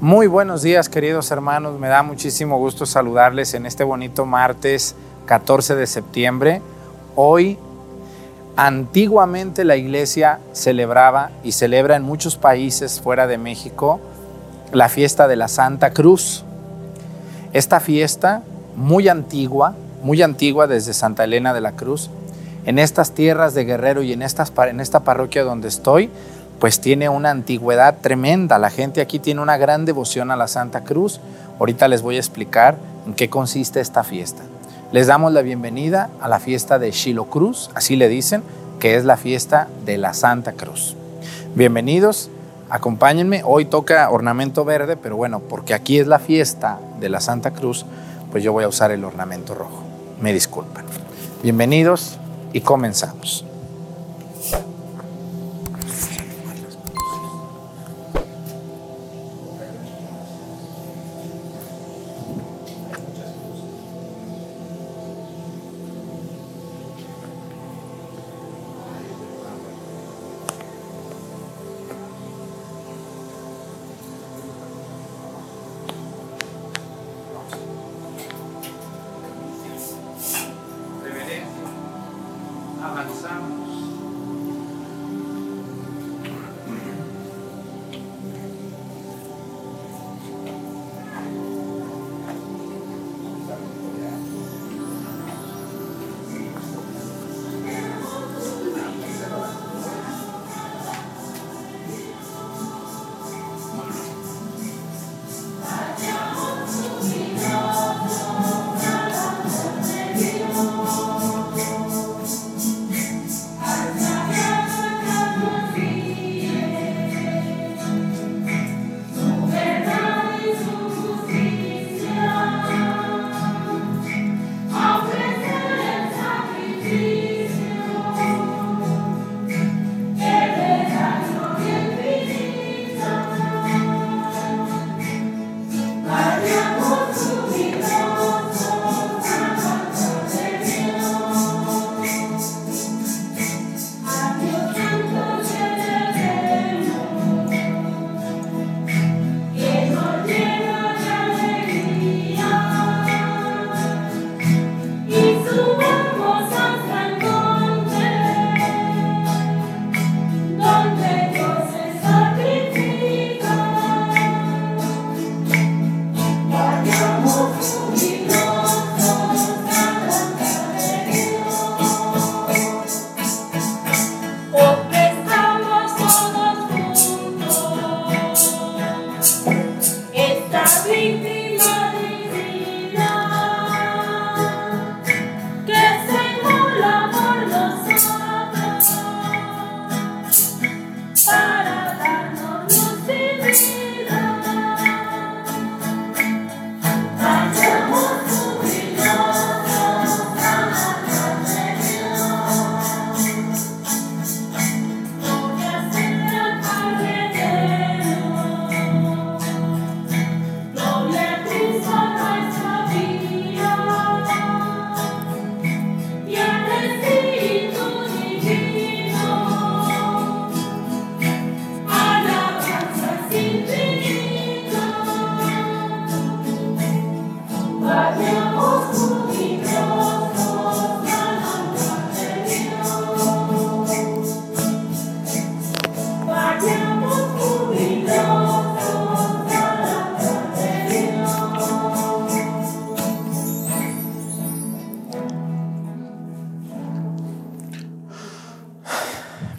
Muy buenos días queridos hermanos, me da muchísimo gusto saludarles en este bonito martes 14 de septiembre. Hoy, antiguamente la iglesia celebraba y celebra en muchos países fuera de México la fiesta de la Santa Cruz. Esta fiesta, muy antigua, muy antigua desde Santa Elena de la Cruz, en estas tierras de Guerrero y en, en esta parroquia donde estoy, pues tiene una antigüedad tremenda. La gente aquí tiene una gran devoción a la Santa Cruz. Ahorita les voy a explicar en qué consiste esta fiesta. Les damos la bienvenida a la fiesta de Shiloh Cruz, así le dicen, que es la fiesta de la Santa Cruz. Bienvenidos, acompáñenme. Hoy toca ornamento verde, pero bueno, porque aquí es la fiesta de la Santa Cruz, pues yo voy a usar el ornamento rojo. Me disculpan. Bienvenidos y comenzamos.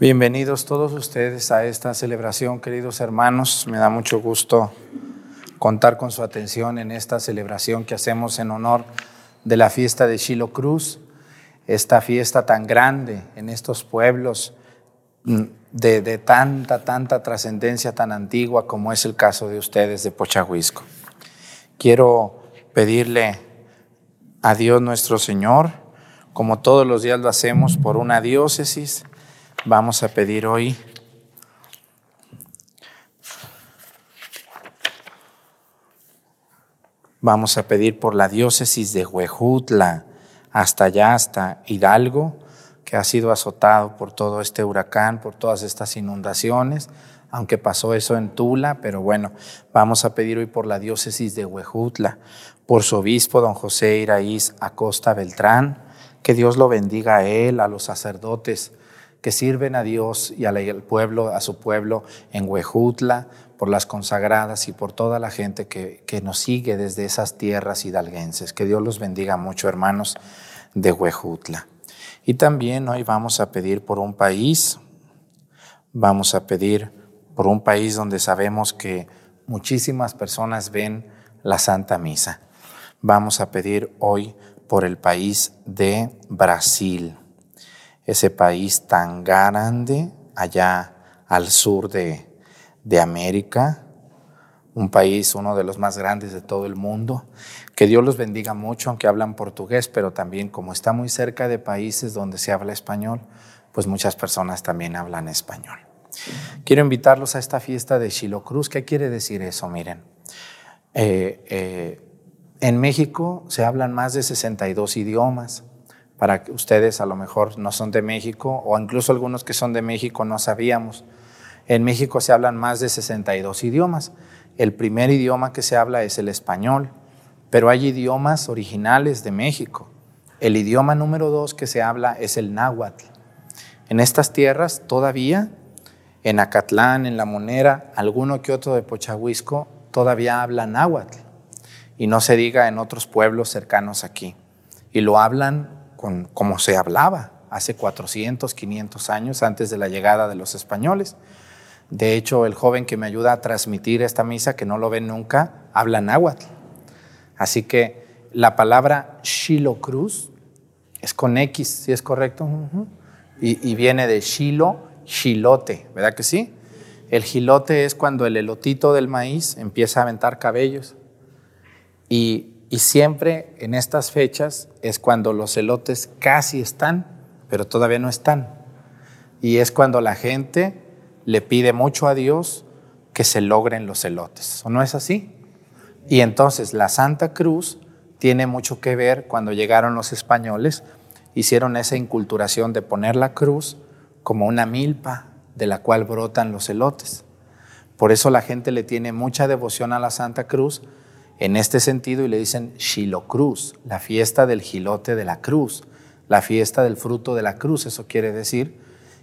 Bienvenidos todos ustedes a esta celebración, queridos hermanos. Me da mucho gusto contar con su atención en esta celebración que hacemos en honor de la fiesta de Shiloh Cruz, esta fiesta tan grande en estos pueblos mm, de, tanta, tanta trascendencia tan antigua como es el caso de ustedes de Pochahuisco. Quiero pedirle a Dios nuestro Señor, como todos los días lo hacemos, por una diócesis, Vamos a pedir hoy Vamos a pedir por la diócesis de Huejutla, hasta allá, hasta Hidalgo, que ha sido azotado por todo este huracán, por todas estas inundaciones. aunque pasó eso en Tula, pero bueno, vamos a pedir hoy por la diócesis de Huejutla, por su obispo, don José Iraíz Acosta Beltrán, que Dios lo bendiga a él, a los sacerdotes que sirven a Dios y al pueblo, a su pueblo en Huejutla, por las consagradas y por toda la gente que, que nos sigue desde esas tierras hidalguenses. Que Dios los bendiga mucho, hermanos de Huejutla. Y también hoy vamos a pedir por un país, vamos a pedir por un país donde sabemos que muchísimas personas ven la Santa Misa. Vamos a pedir hoy por el país de Brasil, ese país tan grande allá al sur de, de América, un país, uno de los más grandes de todo el mundo. Que Dios los bendiga mucho, aunque hablan portugués, pero también como está muy cerca de países donde se habla español, pues muchas personas también hablan español. Quiero invitarlos a esta fiesta de Cruz. ¿Qué quiere decir eso? Miren, eh, eh, en México se hablan más de 62 idiomas. Para que ustedes a lo mejor no son de México o incluso algunos que son de México no sabíamos. En México se hablan más de 62 idiomas. El primer idioma que se habla es el español, pero hay idiomas originales de México. El idioma número dos que se habla es el náhuatl. En estas tierras todavía, en Acatlán, en La Monera, alguno que otro de Pochahuisco, todavía habla náhuatl. Y no se diga en otros pueblos cercanos aquí. Y lo hablan con, como se hablaba hace 400, 500 años antes de la llegada de los españoles. De hecho, el joven que me ayuda a transmitir esta misa, que no lo ven nunca, habla náhuatl. Así que la palabra Shilo Cruz es con X, si es correcto, y, viene de Shilo, Shilote, ¿verdad que sí? El gilote es cuando el elotito del maíz empieza a aventar cabellos. Y, y, siempre en estas fechas es cuando los elotes casi están, pero todavía no están. Y es cuando la gente le pide mucho a Dios que se logren los elotes. ¿O no es así? Y entonces la Santa Cruz tiene mucho que ver cuando llegaron los españoles, hicieron esa inculturación de poner la cruz como una milpa de la cual brotan los elotes. Por eso la gente le tiene mucha devoción a la Santa Cruz en este sentido y le dicen Cruz, la fiesta del gilote de la cruz, la fiesta del fruto de la cruz, eso quiere decir.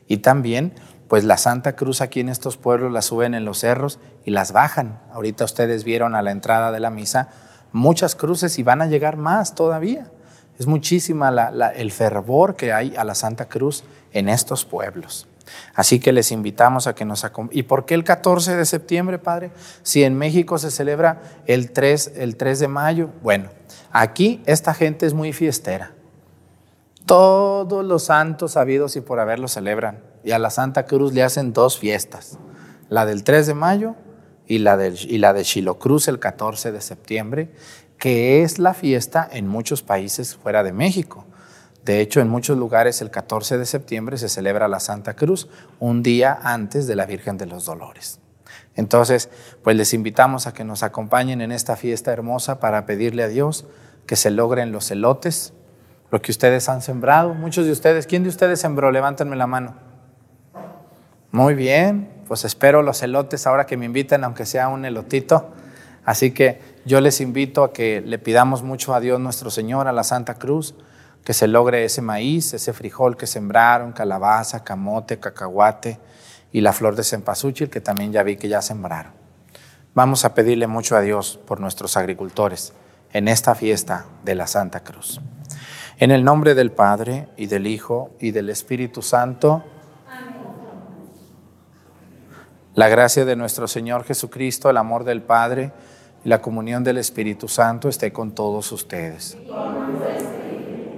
Y también pues la Santa Cruz aquí en estos pueblos la suben en los cerros y las bajan. Ahorita ustedes vieron a la entrada de la misa muchas cruces y van a llegar más todavía. Es muchísima el fervor que hay a la Santa Cruz en estos pueblos. Así que les invitamos a que nos acompañen. ¿Y por qué el 14 de septiembre, Padre? Si en México se celebra el 3, el 3 de mayo. Bueno, aquí esta gente es muy fiestera. Todos los santos sabidos y por haber lo celebran y a la Santa Cruz le hacen dos fiestas, la del 3 de mayo y la, del, y la de Cruz el 14 de septiembre, que es la fiesta en muchos países fuera de México. De hecho, en muchos lugares el 14 de septiembre se celebra la Santa Cruz, un día antes de la Virgen de los Dolores. Entonces, pues les invitamos a que nos acompañen en esta fiesta hermosa para pedirle a Dios que se logren los elotes, lo que ustedes han sembrado. Muchos de ustedes, ¿quién de ustedes sembró? Levántenme la mano. Muy bien, pues espero los elotes ahora que me inviten, aunque sea un elotito. Así que yo les invito a que le pidamos mucho a Dios nuestro Señor, a la Santa Cruz, que se logre ese maíz, ese frijol que sembraron, calabaza, camote, cacahuate y la flor de cempasúchil, que también ya vi que ya sembraron. Vamos a pedirle mucho a Dios por nuestros agricultores en esta fiesta de la Santa Cruz. En el nombre del Padre y del Hijo y del Espíritu Santo, la gracia de nuestro Señor Jesucristo, el amor del Padre y la comunión del Espíritu Santo esté con todos ustedes.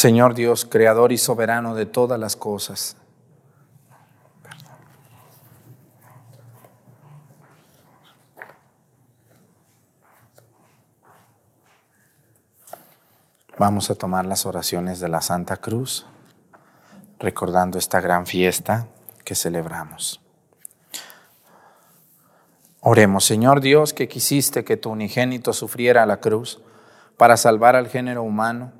Señor Dios, creador y soberano de todas las cosas. Vamos a tomar las oraciones de la Santa Cruz recordando esta gran fiesta que celebramos. Oremos, Señor Dios, que quisiste que tu unigénito sufriera la cruz para salvar al género humano.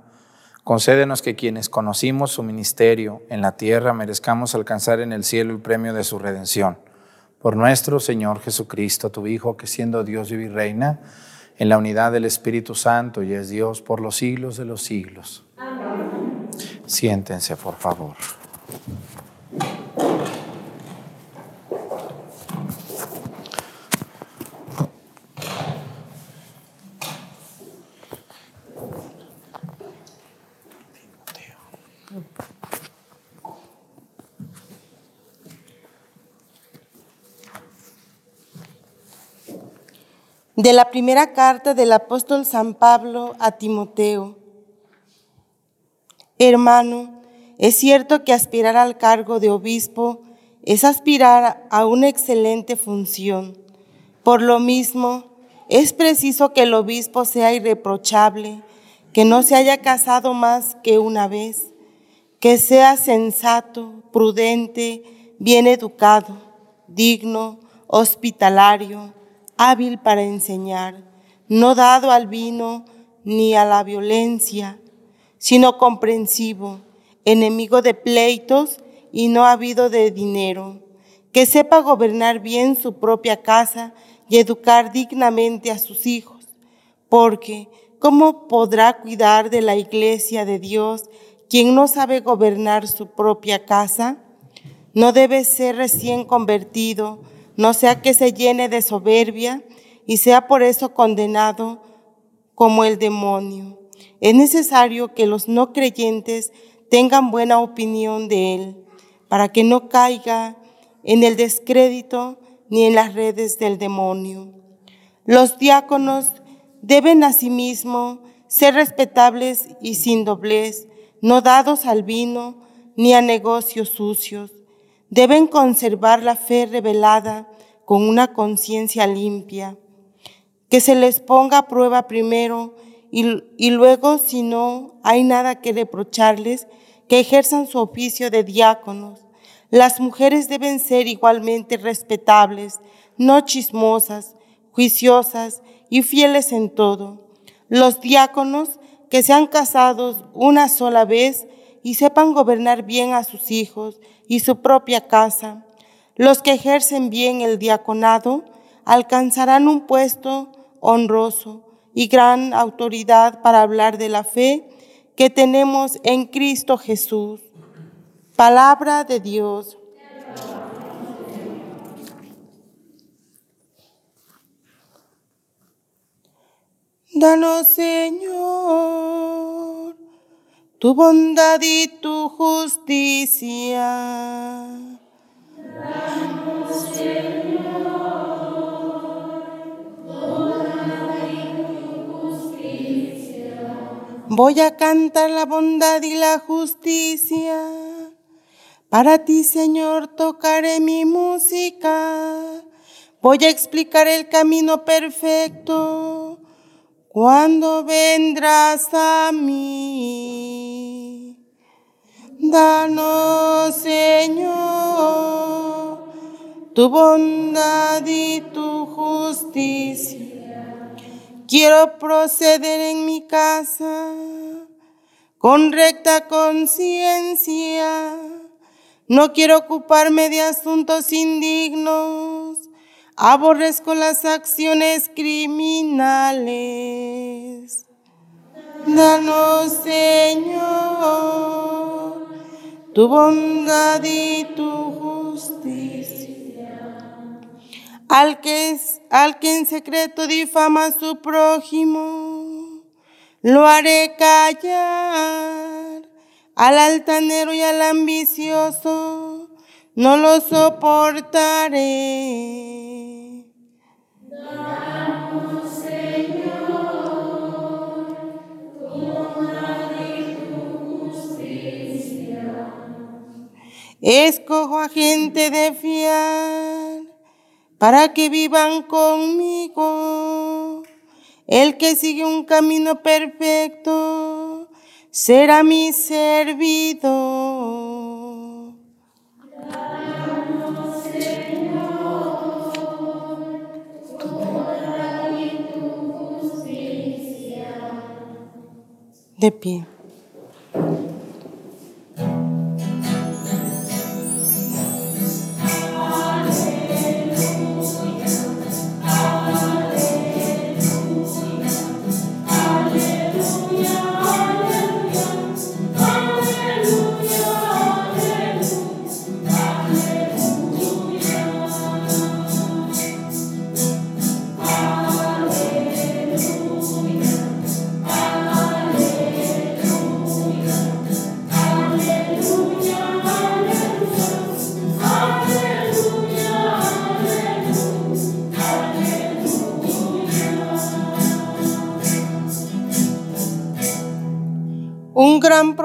Concédenos que quienes conocimos su ministerio en la tierra merezcamos alcanzar en el cielo el premio de su redención. Por nuestro Señor Jesucristo, tu Hijo, que siendo Dios vive y reina en la unidad del Espíritu Santo y es Dios por los siglos de los siglos. Siéntense, por favor. De la primera carta del apóstol San Pablo a Timoteo. Hermano, es cierto que aspirar al cargo de obispo es aspirar a una excelente función. Por lo mismo, es preciso que el obispo sea irreprochable, que no se haya casado más que una vez, que sea sensato, prudente, bien educado, digno, hospitalario, hábil para enseñar, no dado al vino ni a la violencia, sino comprensivo, enemigo de pleitos y no habido de dinero, que sepa gobernar bien su propia casa y educar dignamente a sus hijos, porque ¿cómo podrá cuidar de la iglesia de Dios quien no sabe gobernar su propia casa? No debe ser recién convertido, no sea que se llene de soberbia y sea por eso condenado como el demonio. Es necesario que los no creyentes tengan buena opinión de él, para que no caiga en el descrédito ni en las redes del demonio. Los diáconos deben asimismo ser respetables y sin doblez, no dados al vino ni a negocios sucios. Deben conservar la fe revelada con una conciencia limpia, que se les ponga a prueba primero y, luego, si no hay nada que reprocharles, que ejerzan su oficio de diáconos. Las mujeres deben ser igualmente respetables, no chismosas, juiciosas y fieles en todo. Los diáconos que sean casados una sola vez y sepan gobernar bien a sus hijos y su propia casa. Los que ejercen bien el diaconado alcanzarán un puesto honroso y gran autoridad para hablar de la fe que tenemos en Cristo Jesús. Palabra de Dios. Danos, Señor, tu bondad y tu justicia. Voy a cantar la bondad y la justicia. Para ti, Señor, tocaré mi música. Voy a explicar el camino perfecto. Cuando vendrás a mí. Danos, Señor, tu bondad y tu justicia Quiero proceder en mi casa con recta conciencia. No quiero ocuparme de asuntos indignos. Aborrezco las acciones criminales. Danos, Señor, tu bondad y tu justicia. Al que, al que en secreto difama a su prójimo, lo haré callar. Al altanero y al ambicioso, no lo soportaré. Damos, Señor, tu justicia. Escojo a gente de fiar para que vivan conmigo. El que sigue un camino perfecto será mi servidor. De pie.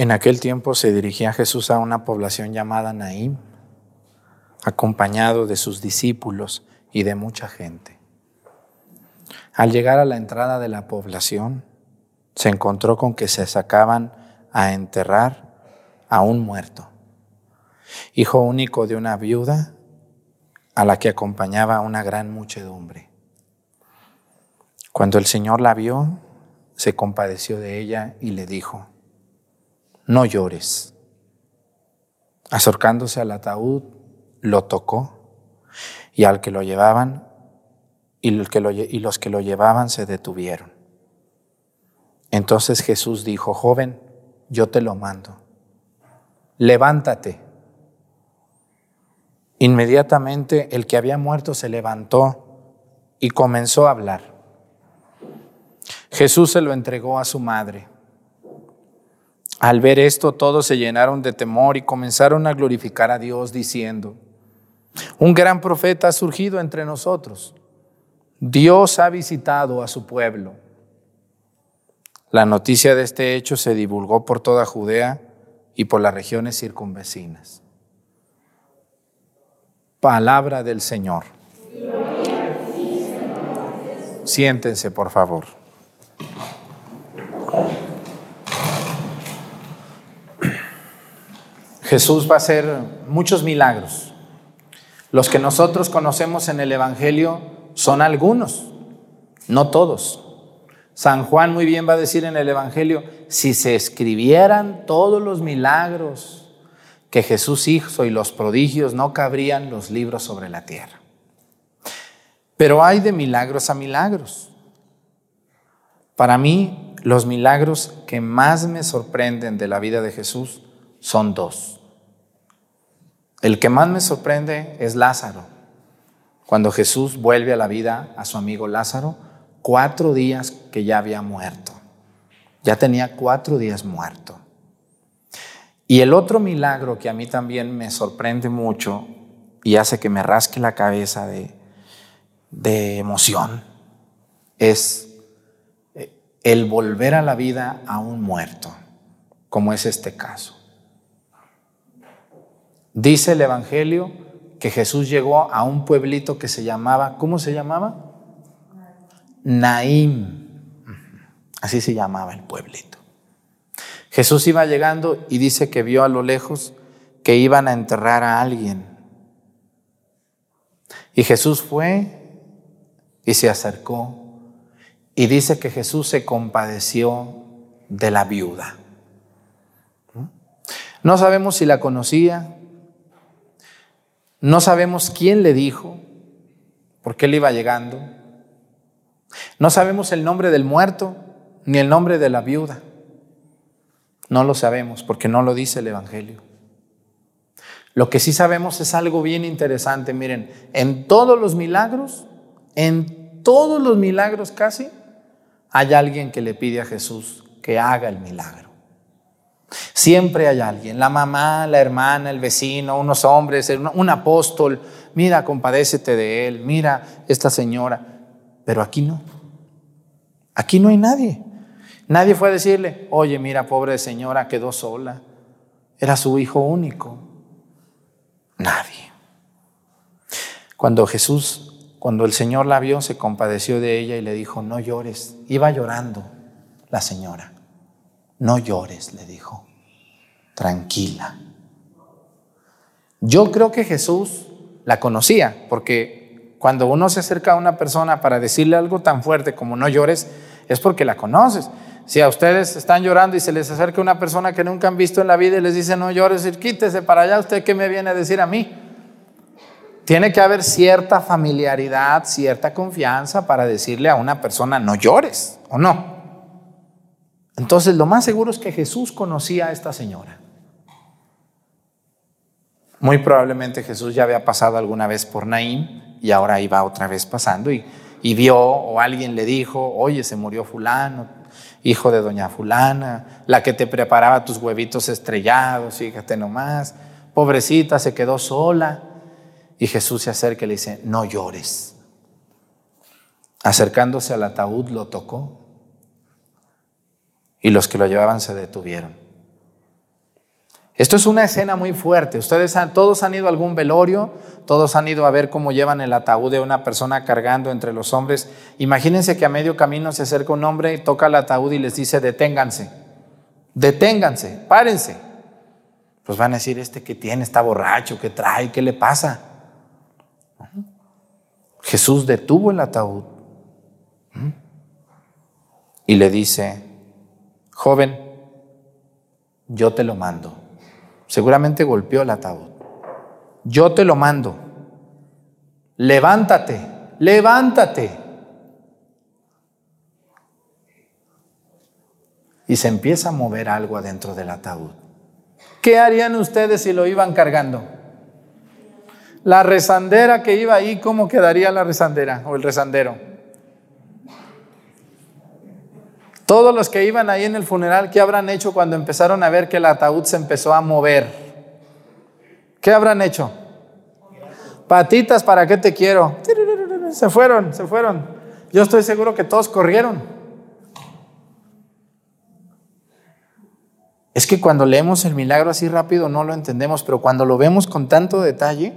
En aquel tiempo se dirigía Jesús a una población llamada Naim, acompañado de sus discípulos y de mucha gente. Al llegar a la entrada de la población, se encontró con que se sacaban a enterrar a un muerto, hijo único de una viuda a la que acompañaba una gran muchedumbre. Cuando el Señor la vio, se compadeció de ella y le dijo, no llores. Acercándose al ataúd, lo tocó y al que lo llevaban y, los que lo llevaban se detuvieron. Entonces Jesús dijo, joven, yo te lo mando, levántate. Inmediatamente el que había muerto se levantó y comenzó a hablar. Jesús se lo entregó a su madre. Al ver esto, todos se llenaron de temor y comenzaron a glorificar a Dios diciendo, un gran profeta ha surgido entre nosotros. Dios ha visitado a su pueblo. La noticia de este hecho se divulgó por toda Judea y por las regiones circunvecinas. Palabra del Señor. Siéntense, por favor. Jesús va a hacer muchos milagros. Los que nosotros conocemos en el Evangelio son algunos, no todos. San Juan muy bien va a decir en el Evangelio, si se escribieran todos los milagros que Jesús hizo y los prodigios, no cabrían los libros sobre la tierra. Pero hay de milagros a milagros. Para mí, los milagros que más me sorprenden de la vida de Jesús son dos. El que más me sorprende es Lázaro. Cuando Jesús vuelve a la vida a su amigo Lázaro, cuatro días que ya había muerto. Ya tenía cuatro días muerto. Y el otro milagro que a mí también me sorprende mucho y hace que me rasque la cabeza de, de emoción es eh, el volver a la vida a un muerto, como es este caso. Dice el Evangelio que Jesús llegó a un pueblito que se llamaba, ¿cómo se llamaba? Naim. Así se llamaba el pueblito. Jesús iba llegando y dice que vio a lo lejos que iban a enterrar a alguien. Y Jesús fue y se acercó y dice que Jesús se compadeció de la viuda. No sabemos si la conocía, no sabemos quién le dijo, por qué él iba llegando. No sabemos el nombre del muerto ni el nombre de la viuda. No lo sabemos porque no lo dice el Evangelio. Lo que sí sabemos es algo bien interesante. Miren, en todos los milagros, en todos los milagros casi, hay alguien que le pide a Jesús que haga el milagro. Siempre hay alguien, la mamá, la hermana, el vecino, unos hombres, un apóstol, mira, compadécete de él, mira esta señora. Pero aquí no. Aquí no hay nadie. Nadie fue a decirle, oye, mira, pobre señora, quedó sola. Era su hijo único. Nadie. Cuando Jesús, cuando el Señor la vio, se compadeció de ella y le dijo, no llores. Iba llorando la señora. No llores, le dijo. Tranquila. Yo creo que Jesús la conocía, porque cuando uno se acerca a una persona para decirle algo tan fuerte como no llores, es porque la conoces. Si a ustedes están llorando y se les acerca una persona que nunca han visto en la vida y les dice no llores, quítese para allá, ¿usted qué me viene a decir a mí? Tiene que haber cierta familiaridad, cierta confianza para decirle a una persona no llores, ¿o no? Entonces lo más seguro es que Jesús conocía a esta señora. Muy probablemente Jesús ya había pasado alguna vez por Naín y ahora iba otra vez pasando y, y vio o alguien le dijo, oye, se murió fulano, hijo de doña fulana, la que te preparaba tus huevitos estrellados, fíjate nomás, pobrecita, se quedó sola. Y Jesús se acerca y le dice, no llores. Acercándose al ataúd lo tocó y los que lo llevaban se detuvieron. Esto es una escena muy fuerte. Ustedes todos han ido a algún velorio, todos han ido a ver cómo llevan el ataúd de una persona cargando entre los hombres. Imagínense que a medio camino se acerca un hombre toca el ataúd y les dice, deténganse, deténganse, párense. Pues van a decir, este que tiene, está borracho, ¿qué trae? ¿Qué le pasa? Jesús detuvo el ataúd y le dice, joven, yo te lo mando. Seguramente golpeó el ataúd. Yo te lo mando. Levántate, levántate. Y se empieza a mover algo adentro del ataúd. ¿Qué harían ustedes si lo iban cargando? La rezandera que iba ahí, ¿cómo quedaría la rezandera o el rezandero? Todos los que iban ahí en el funeral, ¿qué habrán hecho cuando empezaron a ver que el ataúd se empezó a mover? ¿Qué habrán hecho? Patitas, ¿para qué te quiero? Se fueron, se fueron. Yo estoy seguro que todos corrieron. Es que cuando leemos el milagro así rápido no lo entendemos, pero cuando lo vemos con tanto detalle,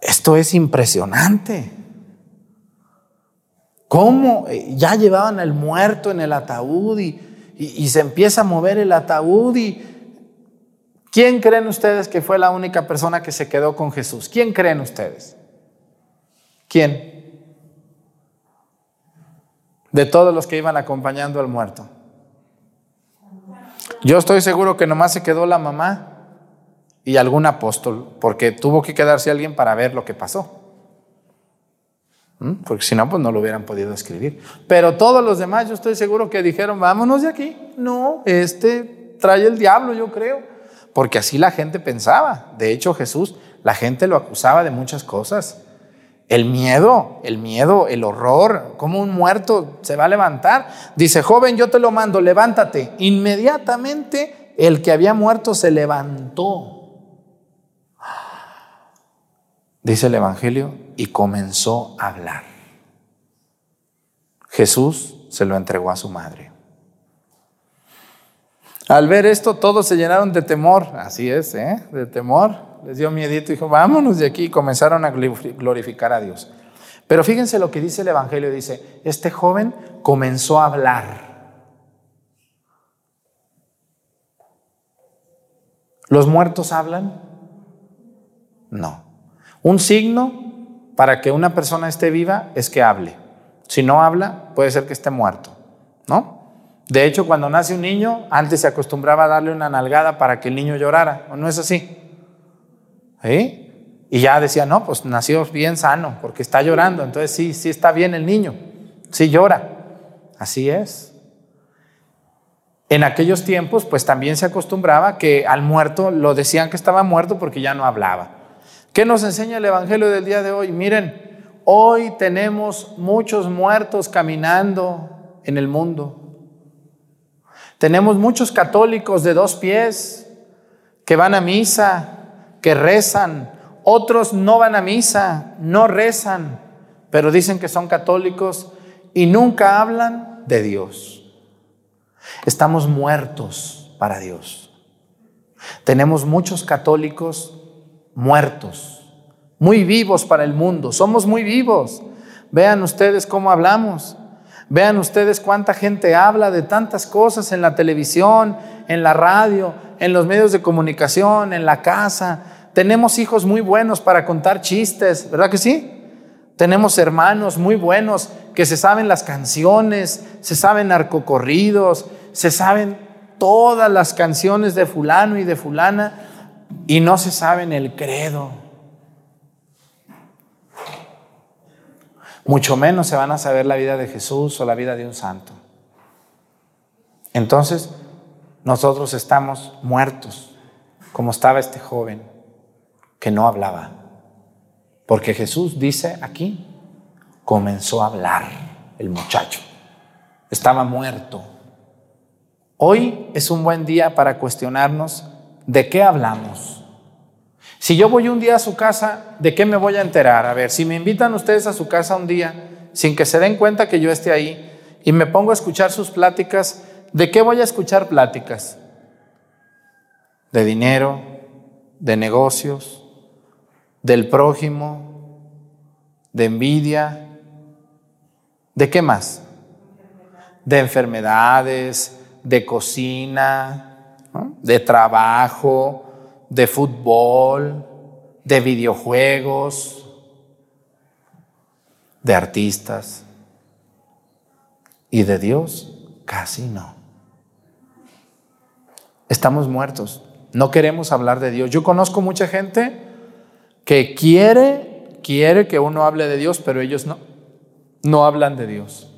esto es impresionante. ¿Cómo? Eh, ya llevaban al muerto en el ataúd y, se empieza a mover el ataúd y... ¿Quién creen ustedes que fue la única persona que se quedó con Jesús? ¿Quién creen ustedes? ¿Quién? De todos los que iban acompañando al muerto. Yo estoy seguro que nomás se quedó la mamá y algún apóstol, porque tuvo que quedarse alguien para ver lo que pasó. ¿Mm? Porque si no, pues no lo hubieran podido escribir. Pero todos los demás, yo estoy seguro que dijeron, vámonos de aquí. No, este trae el diablo, yo creo. Porque así la gente pensaba. De hecho, Jesús, la gente lo acusaba de muchas cosas. El miedo, el miedo, el horror, como un muerto se va a levantar. Dice, joven, yo te lo mando, levántate. Inmediatamente el que había muerto se levantó. Dice el Evangelio, y comenzó a hablar. Jesús se lo entregó a su madre. Al ver esto, todos se llenaron de temor, así es, ¿eh? de temor. Les dio miedito y dijo, vámonos de aquí. Y comenzaron a glorificar a Dios. Pero fíjense lo que dice el Evangelio, dice, este joven comenzó a hablar. ¿Los muertos hablan? No. Un signo para que una persona esté viva es que hable. Si no habla, puede ser que esté muerto, ¿no? De hecho, cuando nace un niño, antes se acostumbraba a darle una nalgada para que el niño llorara, ¿o no es así? Y ya decía, no, pues nació bien sano, porque está llorando, entonces sí, sí está bien el niño, sí llora. Así es. En aquellos tiempos, pues también se acostumbraba que al muerto lo decían que estaba muerto porque ya no hablaba. ¿Qué nos enseña el Evangelio del día de hoy? Miren, hoy tenemos muchos muertos caminando en el mundo. Tenemos muchos católicos de dos pies que van a misa, que rezan. Otros no van a misa, no rezan, pero dicen que son católicos y nunca hablan de Dios. Estamos muertos para Dios. Tenemos muchos católicos muertos, muy vivos para el mundo. Somos muy vivos. Vean ustedes cómo hablamos. Vean ustedes cuánta gente habla de tantas cosas en la televisión, en la radio, en los medios de comunicación, en la casa. Tenemos hijos muy buenos para contar chistes, ¿verdad que sí? Tenemos hermanos muy buenos que se saben las canciones, se saben narcocorridos, se saben todas las canciones de fulano y de fulana y no se saben el credo. Mucho menos se van a saber la vida de Jesús o la vida de un santo. Entonces, nosotros estamos muertos, como estaba este joven que no hablaba. Porque Jesús dice aquí, comenzó a hablar el muchacho. Estaba muerto. Hoy es un buen día para cuestionarnos ¿de qué hablamos? Si yo voy un día a su casa, ¿de qué me voy a enterar? A ver, si me invitan ustedes a su casa un día, sin que se den cuenta que yo esté ahí, y me pongo a escuchar sus pláticas, ¿de qué voy a escuchar pláticas? De dinero, de negocios, del prójimo, de envidia, ¿de qué más? De enfermedades, de cocina, de trabajo, de fútbol, de videojuegos, de artistas. Y de Dios casi no. Estamos muertos. No queremos hablar de Dios. Yo conozco mucha gente que quiere, quiere que uno hable de Dios, pero ellos no. No hablan de Dios.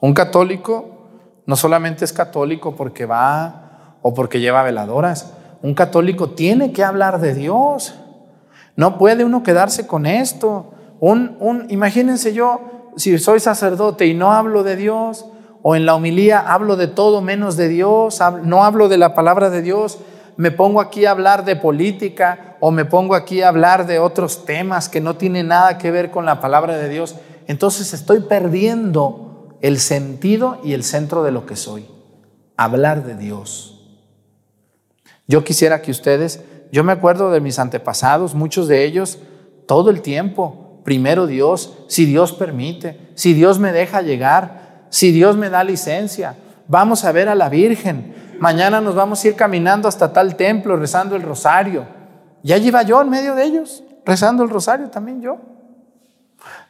Un católico no solamente es católico porque va o porque lleva veladoras. Un católico tiene que hablar de Dios. No puede uno quedarse con esto. Un, un, imagínense yo, si soy sacerdote y no hablo de Dios, o en la homilía hablo de todo menos de Dios, no hablo de la palabra de Dios, me pongo aquí a hablar de política o me pongo aquí a hablar de otros temas que no tienen nada que ver con la palabra de Dios, entonces estoy perdiendo el sentido y el centro de lo que soy. Hablar de Dios. Yo quisiera que ustedes, yo me acuerdo de mis antepasados, muchos de ellos, todo el tiempo, primero Dios, si Dios permite, si Dios me deja llegar, si Dios me da licencia, vamos a ver a la Virgen, mañana nos vamos a ir caminando hasta tal templo rezando el rosario. Ya iba yo en medio de ellos, rezando el rosario también yo.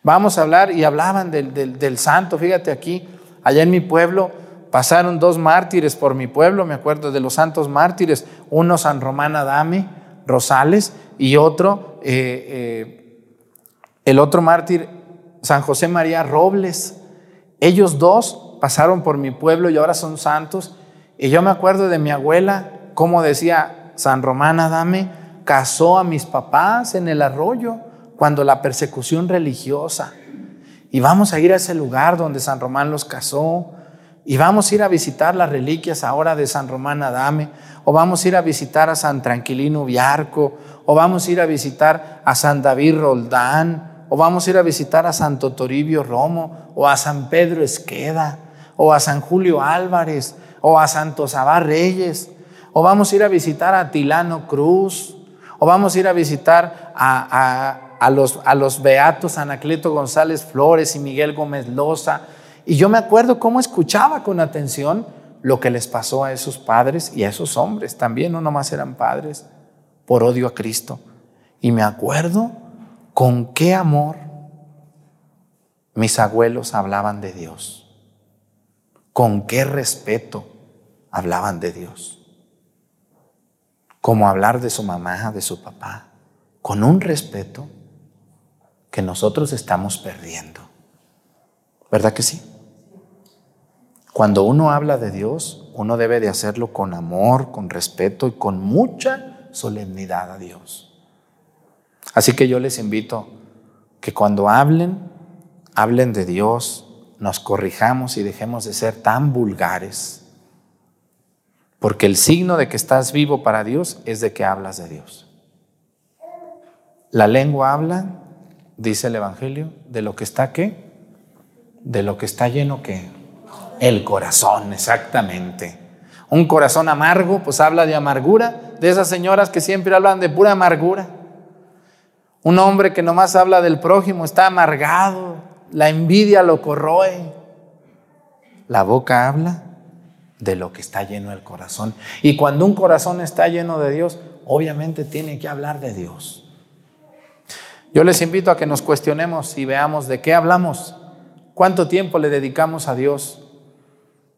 Vamos a hablar y hablaban del, del, santo, fíjate aquí, allá en mi pueblo pasaron dos mártires por mi pueblo, me acuerdo de los santos mártires, uno San Román Adame Rosales y otro, eh, eh, el otro mártir San José María Robles. Ellos dos pasaron por mi pueblo y ahora son santos y yo me acuerdo de mi abuela, como decía San Román Adame, casó a mis papás en el arroyo cuando la persecución religiosa. Y vamos a ir a ese lugar donde San Román los casó. Y vamos a ir a visitar las reliquias ahora de San Román Adame. O vamos a ir a visitar a San Tranquilino Viarco. O vamos a ir a visitar a San David Roldán. O vamos a ir a visitar a Santo Toribio Romo. O a San Pedro Esqueda. O a San Julio Álvarez o a Santo Sabá Reyes, o vamos a ir a visitar a Tilano Cruz, o vamos a ir a visitar a, los, a los beatos Anacleto González Flores y Miguel Gómez Loza. Y yo me acuerdo cómo escuchaba con atención lo que les pasó a esos padres y a esos hombres. También no nomás eran padres por odio a Cristo. Y me acuerdo con qué amor mis abuelos hablaban de Dios, con qué respeto hablaban de Dios. Como hablar de su mamá, de su papá, con un respeto que nosotros estamos perdiendo. ¿Verdad que sí? Cuando uno habla de Dios, uno debe de hacerlo con amor, con respeto y con mucha solemnidad a Dios. Así que yo les invito que cuando hablen, hablen de Dios, nos corrijamos y dejemos de ser tan vulgares porque el signo de que estás vivo para Dios es de que hablas de Dios. La lengua habla, dice el Evangelio, de lo que está qué? De lo que está lleno qué? El corazón, exactamente. Un corazón amargo, pues habla de amargura, de esas señoras que siempre hablan de pura amargura. Un hombre que nomás habla del prójimo está amargado, la envidia lo corroe. La boca habla de lo que está lleno el corazón. Y cuando un corazón está lleno de Dios, obviamente tiene que hablar de Dios. Yo les invito a que nos cuestionemos y veamos de qué hablamos, cuánto tiempo le dedicamos a Dios,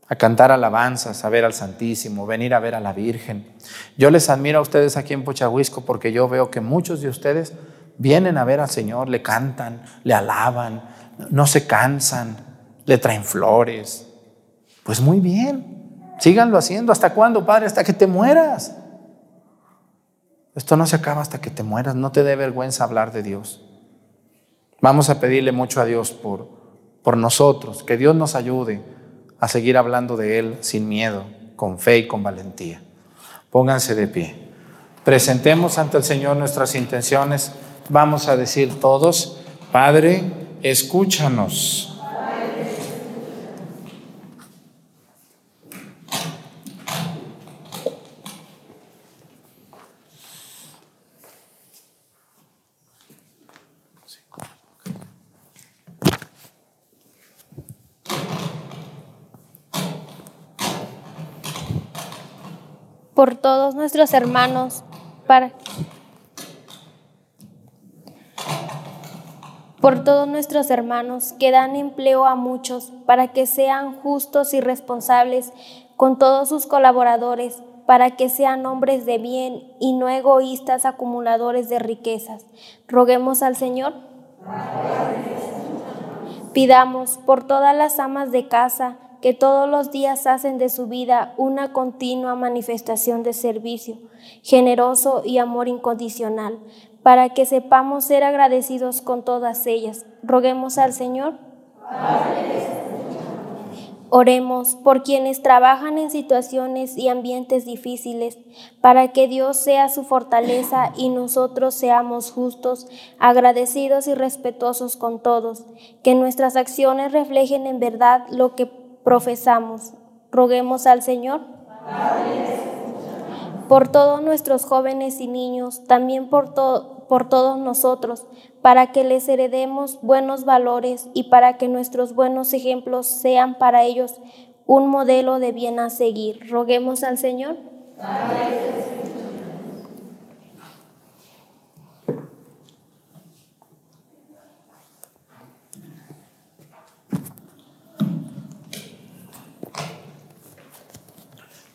a cantar alabanzas, a ver al Santísimo, venir a ver a la Virgen. Yo les admiro a ustedes aquí en Pochahuisco porque yo veo que muchos de ustedes vienen a ver al Señor, le cantan, le alaban, no se cansan, le traen flores. Pues muy bien, Síganlo haciendo. ¿Hasta cuándo, Padre? Hasta que te mueras. Esto no se acaba hasta que te mueras. No te dé vergüenza hablar de Dios. Vamos a pedirle mucho a Dios por, por nosotros, que Dios nos ayude a seguir hablando de Él sin miedo, con fe y con valentía. Pónganse de pie. Presentemos ante el Señor nuestras intenciones. Vamos a decir todos, Padre, escúchanos. Por todos nuestros hermanos, para por todos nuestros hermanos que dan empleo a muchos, para que sean justos y responsables con todos sus colaboradores, para que sean hombres de bien y no egoístas acumuladores de riquezas. Roguemos al Señor. Pidamos por todas las amas de casa, que todos los días hacen de su vida una continua manifestación de servicio, generoso y amor incondicional, para que sepamos ser agradecidos con todas ellas. Roguemos al Señor. Oremos por quienes trabajan en situaciones y ambientes difíciles, para que Dios sea su fortaleza y nosotros seamos justos, agradecidos y respetuosos con todos, que nuestras acciones reflejen en verdad lo que profesamos. Roguemos al Señor. Por todos nuestros jóvenes y niños, también por, por todos nosotros, para que les heredemos buenos valores y para que nuestros buenos ejemplos sean para ellos un modelo de bien a seguir. Roguemos al Señor.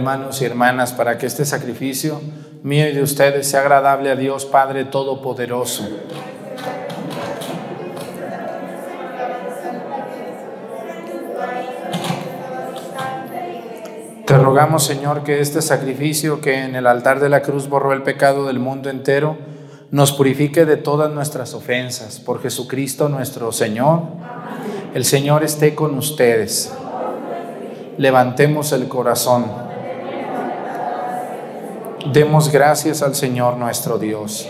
Hermanos y hermanas para que este sacrificio mío y de ustedes sea agradable a Dios Padre Todopoderoso. Te rogamos, Señor, que este sacrificio que en el altar de la cruz borró el pecado del mundo entero, nos purifique de todas nuestras ofensas. Por Jesucristo nuestro Señor. El Señor esté con ustedes levantemos el corazón. Demos gracias al Señor nuestro Dios.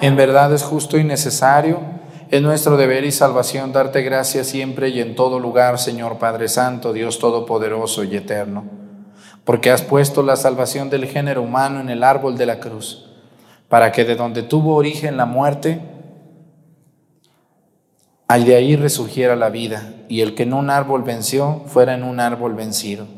En verdad es justo y necesario, es nuestro deber y salvación darte gracias siempre y en todo lugar, Señor Padre Santo, Dios Todopoderoso y Eterno, porque has puesto la salvación del género humano en el árbol de la cruz para que de donde tuvo origen la muerte, al de ahí resurgiera la vida, y el que en un árbol venció fuera en un árbol vencido.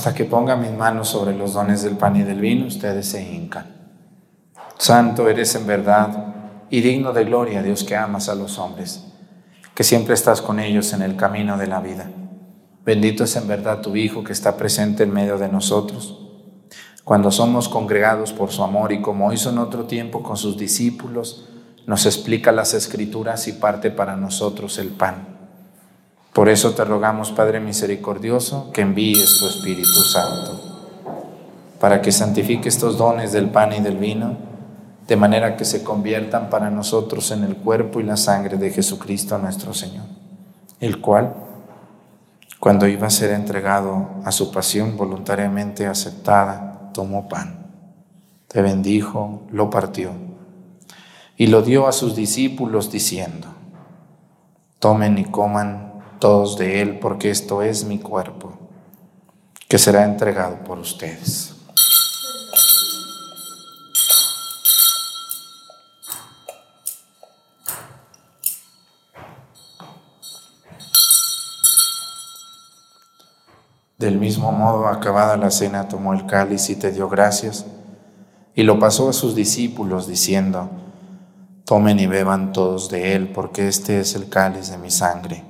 Hasta que ponga mis manos sobre los dones del pan y del vino, ustedes se hincan. Santo eres en verdad y digno de gloria, Dios que amas a los hombres, que siempre estás con ellos en el camino de la vida. Bendito es en verdad tu Hijo que está presente en medio de nosotros. Cuando somos congregados por su amor y como hizo en otro tiempo con sus discípulos, nos explica las escrituras y parte para nosotros el pan. Por eso te rogamos, Padre misericordioso, que envíes tu Espíritu Santo, para que santifique estos dones del pan y del vino, de manera que se conviertan para nosotros en el cuerpo y la sangre de Jesucristo nuestro Señor, el cual, cuando iba a ser entregado a su pasión voluntariamente aceptada, tomó pan, te bendijo, lo partió y lo dio a sus discípulos diciendo, tomen y coman todos de él, porque esto es mi cuerpo, que será entregado por ustedes. Del mismo modo, acabada la cena, tomó el cáliz y te dio gracias, y lo pasó a sus discípulos, diciendo, Tomen y beban todos de él, porque este es el cáliz de mi sangre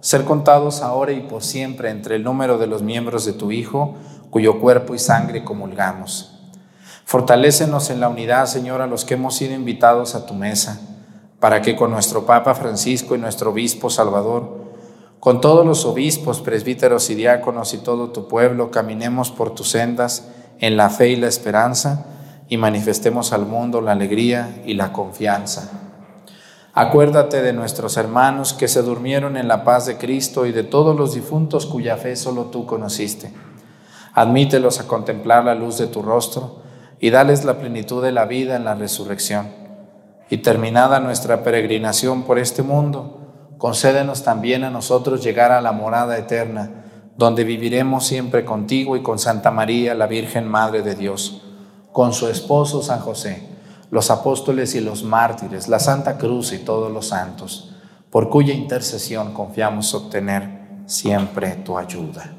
ser contados ahora y por siempre entre el número de los miembros de tu Hijo, cuyo cuerpo y sangre comulgamos. Fortalécenos en la unidad, Señor, a los que hemos sido invitados a tu mesa, para que con nuestro Papa Francisco y nuestro Obispo Salvador con todos los obispos, presbíteros y diáconos y todo tu pueblo, caminemos por tus sendas en la fe y la esperanza y manifestemos al mundo la alegría y la confianza. Acuérdate de nuestros hermanos que se durmieron en la paz de Cristo y de todos los difuntos cuya fe solo tú conociste. Admítelos a contemplar la luz de tu rostro y dales la plenitud de la vida en la resurrección. Y terminada nuestra peregrinación por este mundo, concédenos también a nosotros llegar a la morada eterna, donde viviremos siempre contigo y con Santa María, la Virgen Madre de Dios, con su esposo San José, los apóstoles y los mártires, la Santa Cruz y todos los santos, por cuya intercesión confiamos obtener siempre tu ayuda.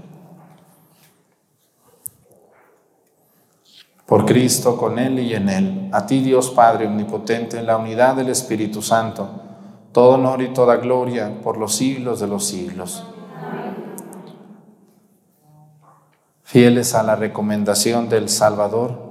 Por Cristo, con Él y en Él, a ti Dios Padre Omnipotente, en la unidad del Espíritu Santo, todo honor y toda gloria por los siglos de los siglos. Fieles a la recomendación del Salvador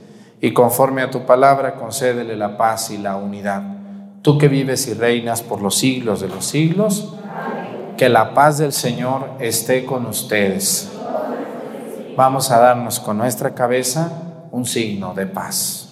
y conforme a tu palabra, concédele la paz y la unidad. Tú que vives y reinas por los siglos de los siglos, que la paz del Señor esté con ustedes. Vamos a darnos con nuestra cabeza un signo de paz.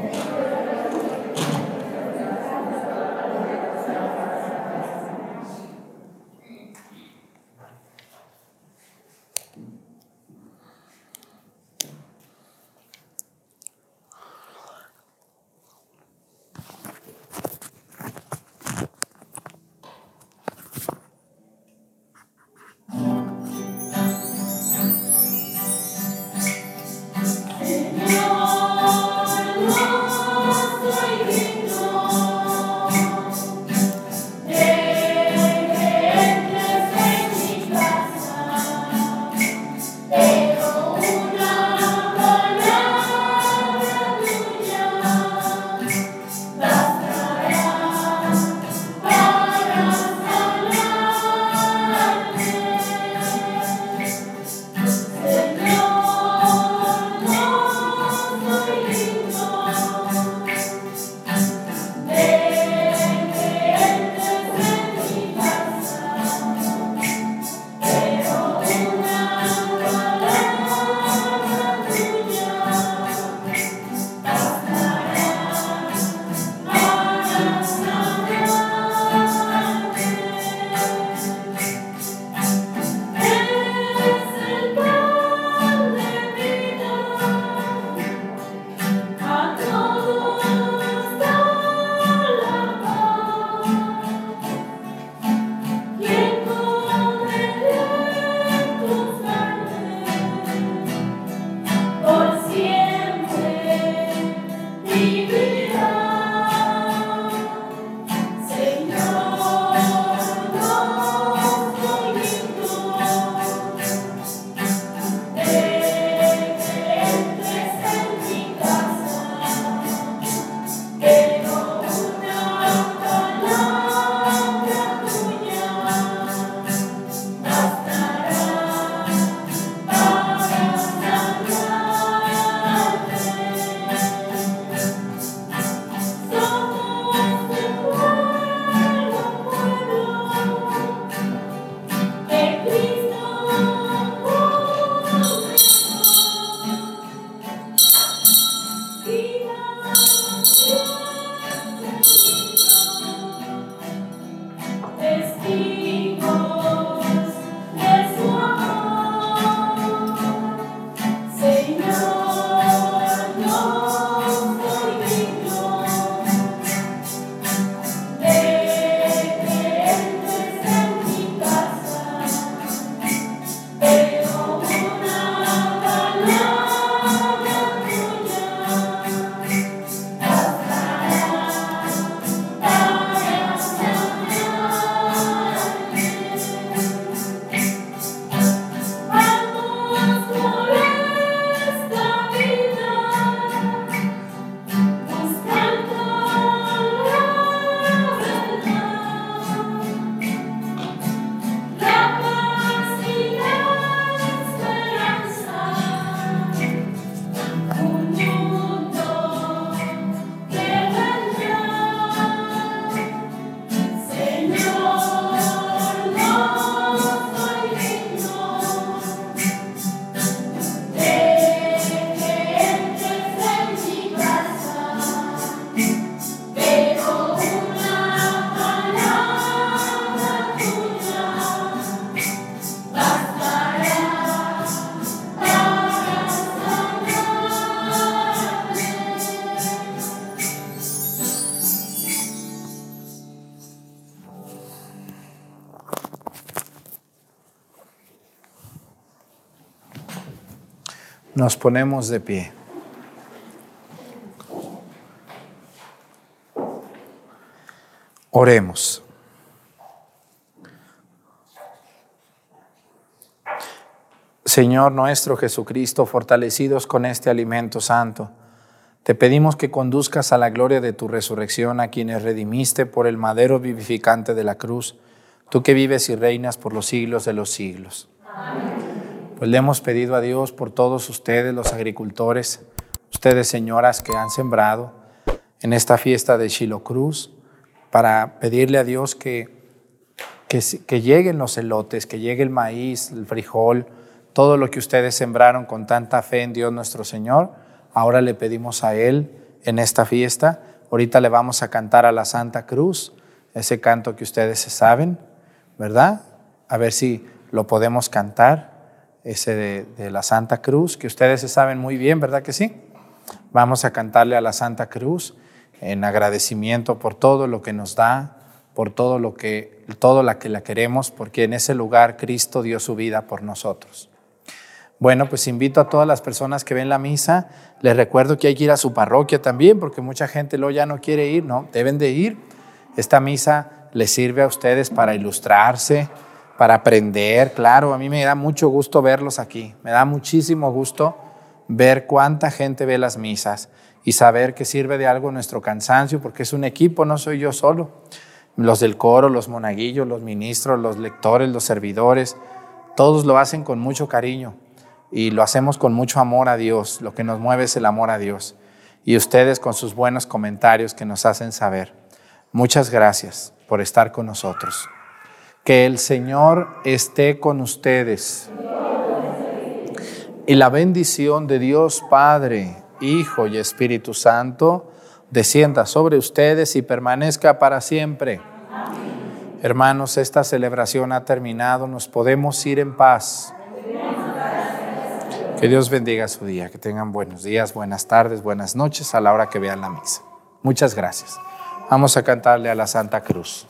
Nos ponemos de pie. Oremos. Señor nuestro Jesucristo, fortalecidos con este alimento santo, te pedimos que conduzcas a la gloria de tu resurrección a quienes redimiste por el madero vivificante de la cruz, tú que vives y reinas por los siglos de los siglos. Pues le hemos pedido a Dios por todos ustedes, los agricultores, ustedes señoras que han sembrado en esta fiesta de Shiloh Cruz, para pedirle a Dios que, que, que lleguen los elotes, que llegue el maíz, el frijol, todo lo que ustedes sembraron con tanta fe en Dios nuestro Señor, ahora le pedimos a Él en esta fiesta. Ahorita le vamos a cantar a la Santa Cruz, ese canto que ustedes se saben, ¿verdad? A ver si lo podemos cantar, ese de, la Santa Cruz, que ustedes se saben muy bien, ¿verdad que sí? Vamos a cantarle a la Santa Cruz en agradecimiento por todo lo que nos da, por todo lo que, todo la que la queremos, porque en ese lugar Cristo dio su vida por nosotros. Bueno, pues invito a todas las personas que ven la misa, les recuerdo que hay que ir a su parroquia también, porque mucha gente luego ya no quiere ir, ¿no? Deben de ir. Esta misa les sirve a ustedes para ilustrarse, para aprender, claro, a mí me da mucho gusto verlos aquí, me da muchísimo gusto ver cuánta gente ve las misas y saber que sirve de algo nuestro cansancio, porque es un equipo, no soy yo solo. Los del coro, los monaguillos, los ministros, los lectores, los servidores, todos lo hacen con mucho cariño y lo hacemos con mucho amor a Dios. Lo que nos mueve es el amor a Dios. Y ustedes con sus buenos comentarios que nos hacen saber. Muchas gracias por estar con nosotros. Que el Señor esté con ustedes. Y la bendición de Dios Padre, Hijo y Espíritu Santo descienda sobre ustedes y permanezca para siempre. Hermanos, esta celebración ha terminado. Nos podemos ir en paz. Que Dios bendiga su día, que tengan buenos días, buenas tardes, buenas noches a la hora que vean la misa. Muchas gracias. Vamos a cantarle a la Santa Cruz.